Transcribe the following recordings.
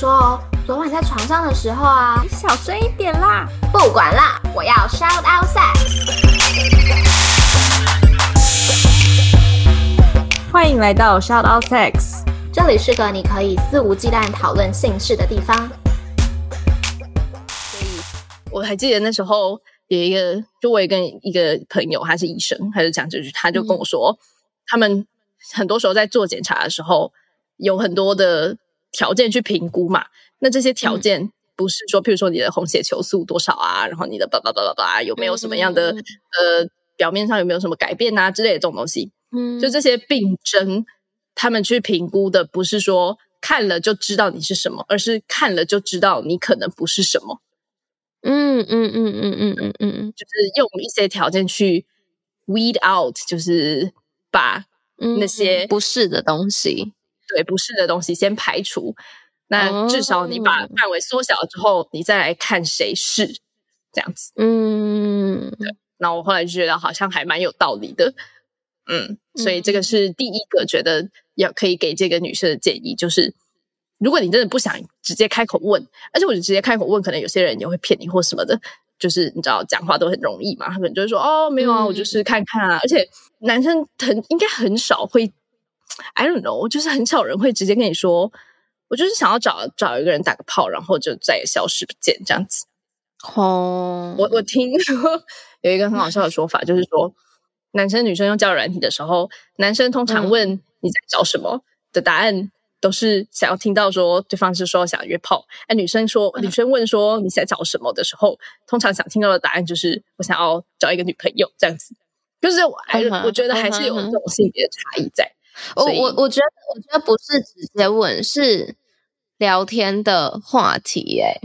说哦，昨晚在床上的时候啊，你小声一点啦。不管啦，我要 shout out sex。欢迎来到 shout out sex，这里是个你可以肆无忌惮讨论性事的地方。所以我还记得那时候有一个，就我也跟一个朋友，他是医生，他就讲这句，他就跟我说，嗯、他们很多时候在做检查的时候，有很多的。条件去评估嘛？那这些条件不是说，譬如说你的红血球素多少啊，然后你的叭叭叭叭叭有没有什么样的、嗯、呃表面上有没有什么改变啊之类的这种东西。嗯，就这些病症，他们去评估的不是说看了就知道你是什么，而是看了就知道你可能不是什么。嗯嗯嗯嗯嗯嗯嗯，就是用一些条件去 weed out，就是把那些、嗯、不是的东西。对，不是的东西先排除，那至少你把范围缩小了之后，你再来看谁是这样子。嗯，对。那我后来就觉得好像还蛮有道理的，嗯。所以这个是第一个觉得要可以给这个女生的建议，就是如果你真的不想直接开口问，而且我觉得直接开口问，可能有些人也会骗你或什么的，就是你知道讲话都很容易嘛，他可能就会说哦没有啊，我就是看看啊。而且男生很应该很少会。I don't know，就是很少人会直接跟你说，我就是想要找找一个人打个炮，然后就再也消失不见这样子。哦、oh.，我我听说 有一个很好笑的说法，就是说男生女生用交友软体的时候，男生通常问你在找什么的答案，都是想要听到说对方是说想约炮。哎，女生说女生问说你在找什么的时候，通常想听到的答案就是我想要找一个女朋友这样子。就是我还是、uh -huh. 我觉得还是有这种性别的差异在。我我我觉得我觉得不是直接问，是聊天的话题耶。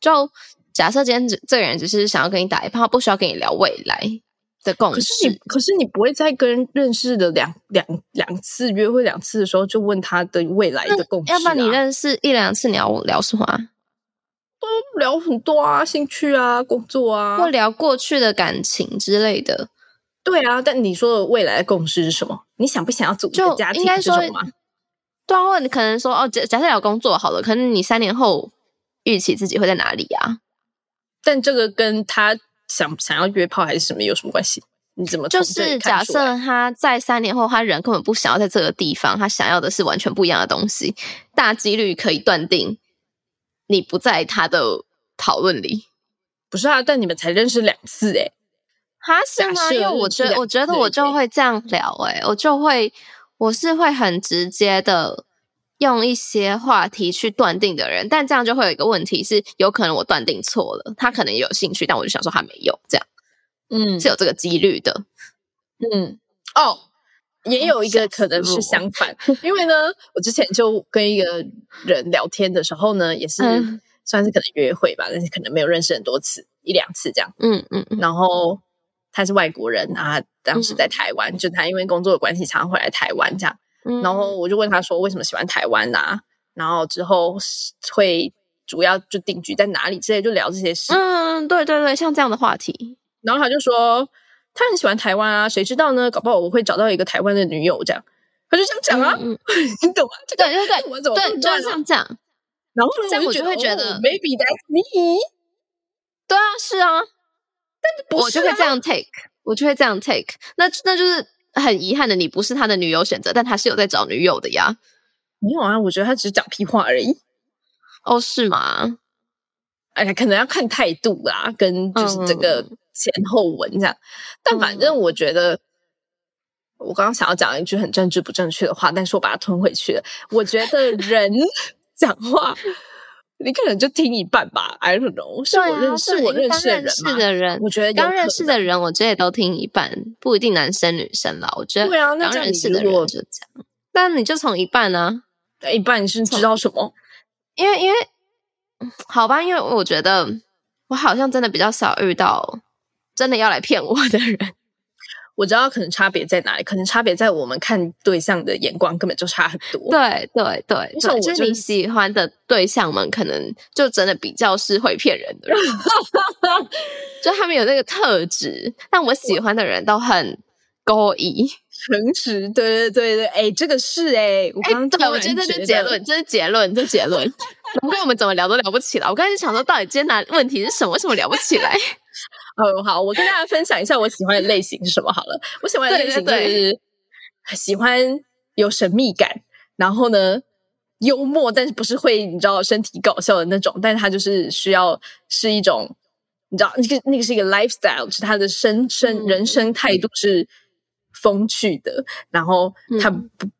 就假设今天这这个人只是想要跟你打一炮，不需要跟你聊未来的共识。可是你可是你不会在跟认识的两两两次约会两次的时候就问他的未来的共识啊？要不然你认识一两次，你要聊什么啊？都聊很多啊，兴趣啊，工作啊，或聊过去的感情之类的。对啊，但你说的未来的共识是什么？你想不想要组一个家庭？应该说吗？对啊，或者你可能说哦，假假设有工作好了，可能你三年后预期自己会在哪里啊？但这个跟他想想要约炮还是什么有什么关系？你怎么就是假设他在三年后，他人根本不想要在这个地方，他想要的是完全不一样的东西，大几率可以断定你不在他的讨论里。不是啊，但你们才认识两次诶。他是吗？因为我觉得，我觉得我就会这样聊、欸，哎，我就会，我是会很直接的用一些话题去断定的人，但这样就会有一个问题是，有可能我断定错了，他可能也有兴趣，但我就想说他没有，这样，嗯，是有这个几率的，嗯，哦，也有一个可能是相反，因为呢，我之前就跟一个人聊天的时候呢，也是算是可能约会吧，但是可能没有认识很多次，一两次这样，嗯嗯，然后。他是外国人啊，当时在台湾，嗯、就他因为工作的关系，常常回来台湾这样、嗯。然后我就问他说，为什么喜欢台湾啊？然后之后会主要就定居在哪里之类，就聊这些事。嗯，对对对，像这样的话题。然后他就说，他很喜欢台湾啊，谁知道呢？搞不好我会找到一个台湾的女友这样。他就这样讲啊，嗯嗯、你懂吗？这个、对对对，我怎么对，就是这样讲。然后呢，我就会觉得、哦、maybe that's me。对啊，是啊。但我就会这样 take，我就会这样 take，那那就是很遗憾的，你不是他的女友选择，但他是有在找女友的呀。没有啊，我觉得他只是讲屁话而已。哦，是吗？哎呀，可能要看态度啦，跟就是这个前后文这样。嗯、但反正我觉得，我刚刚想要讲一句很政治不正确的话，但是我把它吞回去了。我觉得人 讲话。你可能就听一半吧，I don't know。是我认识，啊、我认识的人吗？认识的人，我觉得刚认识的人，我觉得也都听一半，不一定男生女生啦。我觉得刚认识的人就这样。但你就从一半呢、啊？一半你是知道什么？因为因为好吧，因为我觉得我好像真的比较少遇到真的要来骗我的人。我知道可能差别在哪里，可能差别在我们看对象的眼光根本就差很多。对对对，就，就是你喜欢的对象们，可能就真的比较是会骗人的人，就他们有那个特质。但我喜欢的人都很勾引、诚实。对对对对，哎，这个是哎，我刚刚、欸、对，我觉得这是结论，这是结论，这是结论。不管我们怎么聊都聊不起来。我刚才想说，到底今天哪问题是什么？为什么聊不起来？哦，好，我跟大家分享一下我喜欢的类型是什么好了。我喜欢的类型就是喜欢有神秘感，然后呢，幽默，但是不是会你知道身体搞笑的那种，但是他就是需要是一种你知道那个那个是一个 lifestyle，是他的生生人生态度是风趣的，然后他不，嗯、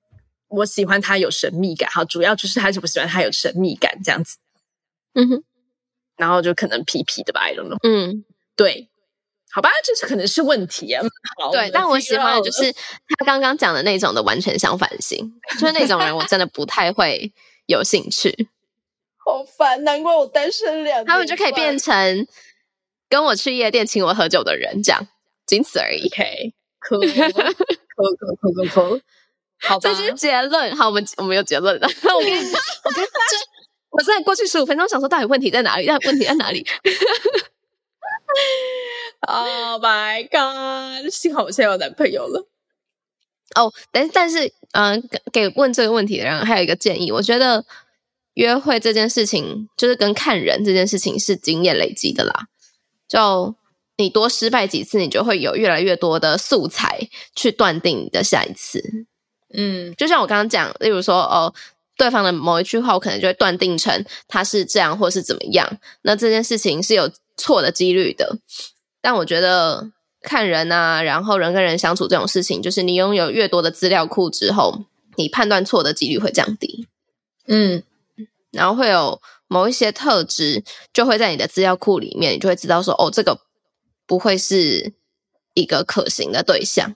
我喜欢他有神秘感，好，主要就是还是不喜欢他有神秘感这样子，嗯哼，然后就可能皮皮的吧，I don't know，嗯。对，好吧，这是可能是问题啊。好对，但我喜欢的就是他刚刚讲的那种的完全相反性，就是那种人我真的不太会有兴趣。好烦，难怪我单身两年。他们就可以变成跟我去夜店请我喝酒的人，这样仅此而已。OK，cool，cool，cool，cool，cool。Cool, cool, cool, cool. 好吧，这是结论。好，我们我们有结论了。我跟你说，我跟我在过去十五分钟想说，到底问题在哪里？到底问题在哪里？Oh my god！幸好我现在有男朋友了。哦、oh，但但是，嗯，给问这个问题的人还有一个建议，我觉得约会这件事情，就是跟看人这件事情是经验累积的啦。就你多失败几次，你就会有越来越多的素材去断定你的下一次。嗯，就像我刚刚讲，例如说，哦，对方的某一句话，我可能就会断定成他是这样，或是怎么样。那这件事情是有错的几率的。但我觉得看人啊，然后人跟人相处这种事情，就是你拥有越多的资料库之后，你判断错的几率会降低。嗯，然后会有某一些特质，就会在你的资料库里面，你就会知道说，哦，这个不会是一个可行的对象。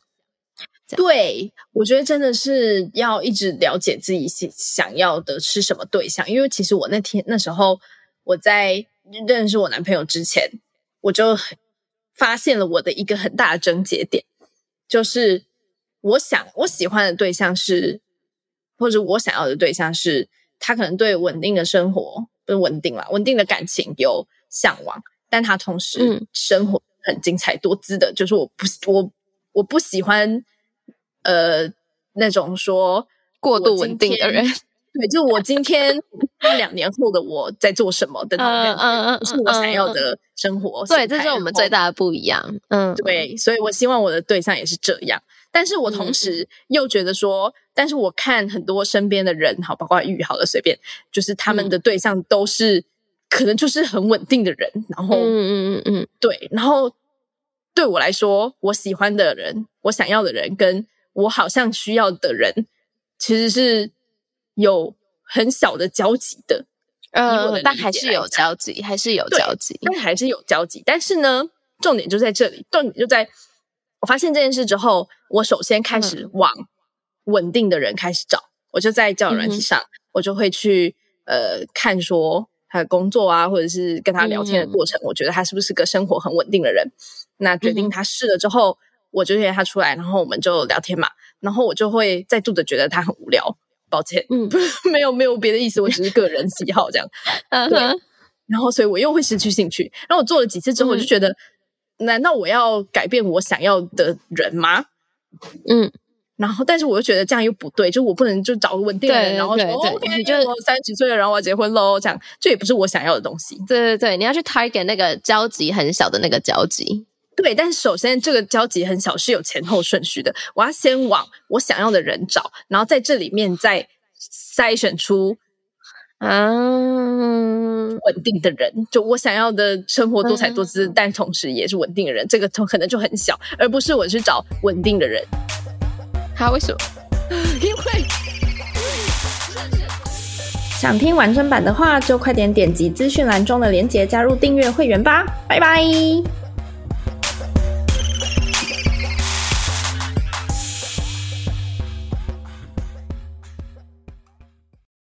对，我觉得真的是要一直了解自己想要的是什么对象，因为其实我那天那时候我在认识我男朋友之前，我就。发现了我的一个很大的症结点，就是我想我喜欢的对象是，或者我想要的对象是，他可能对稳定的生活不是稳定了，稳定的感情有向往，但他同时生活很精彩多姿的，嗯、就是我不我我不喜欢呃那种说过度稳定的人。对，就我今天两年后的我在做什么的那种感觉，不是我想要的生活。对，这是我们最大的不一样。嗯，对，所以我希望我的对象也是这样。但是我同时又觉得说，嗯、但是我看很多身边的人，好，包括玉，好了，随便，就是他们的对象都是、嗯、可能就是很稳定的人。然后，嗯嗯嗯嗯，对，然后对我来说，我喜欢的人，我想要的人，跟我好像需要的人，其实是。有很小的交集的，呃，但还是有交集，还是有交集，但还是有交集。但是呢，重点就在这里，重点就在我发现这件事之后，我首先开始往稳定的人开始找。嗯、我就在交友软体上、嗯，我就会去呃看说他的工作啊，或者是跟他聊天的过程、嗯，我觉得他是不是个生活很稳定的人。那决定他试了之后，嗯、我就约他出来，然后我们就聊天嘛，然后我就会再度的觉得他很无聊。抱歉，嗯，没有没有别的意思，我只是个人喜好这样。嗯，对。然后，所以我又会失去兴趣。然后我做了几次之后，我就觉得，嗯，难道我要改变我想要的人吗？嗯。然后，但是我又觉得这样又不对，就我不能就找个稳定的人，然后说对对对 OK，就三十岁了，然后我要结婚喽，这样这也不是我想要的东西。对对对，你要去 target 那个交集很小的那个交集。对，但是首先这个交集很小是有前后顺序的，我要先往我想要的人找，然后在这里面再筛选出嗯稳定的人，就我想要的生活多彩多姿，嗯、但同时也是稳定的人，这个可能就很小，而不是我去找稳定的人。他为什么？因为想听完整版的话，就快点点击资讯栏中的链接加入订阅会员吧，拜拜。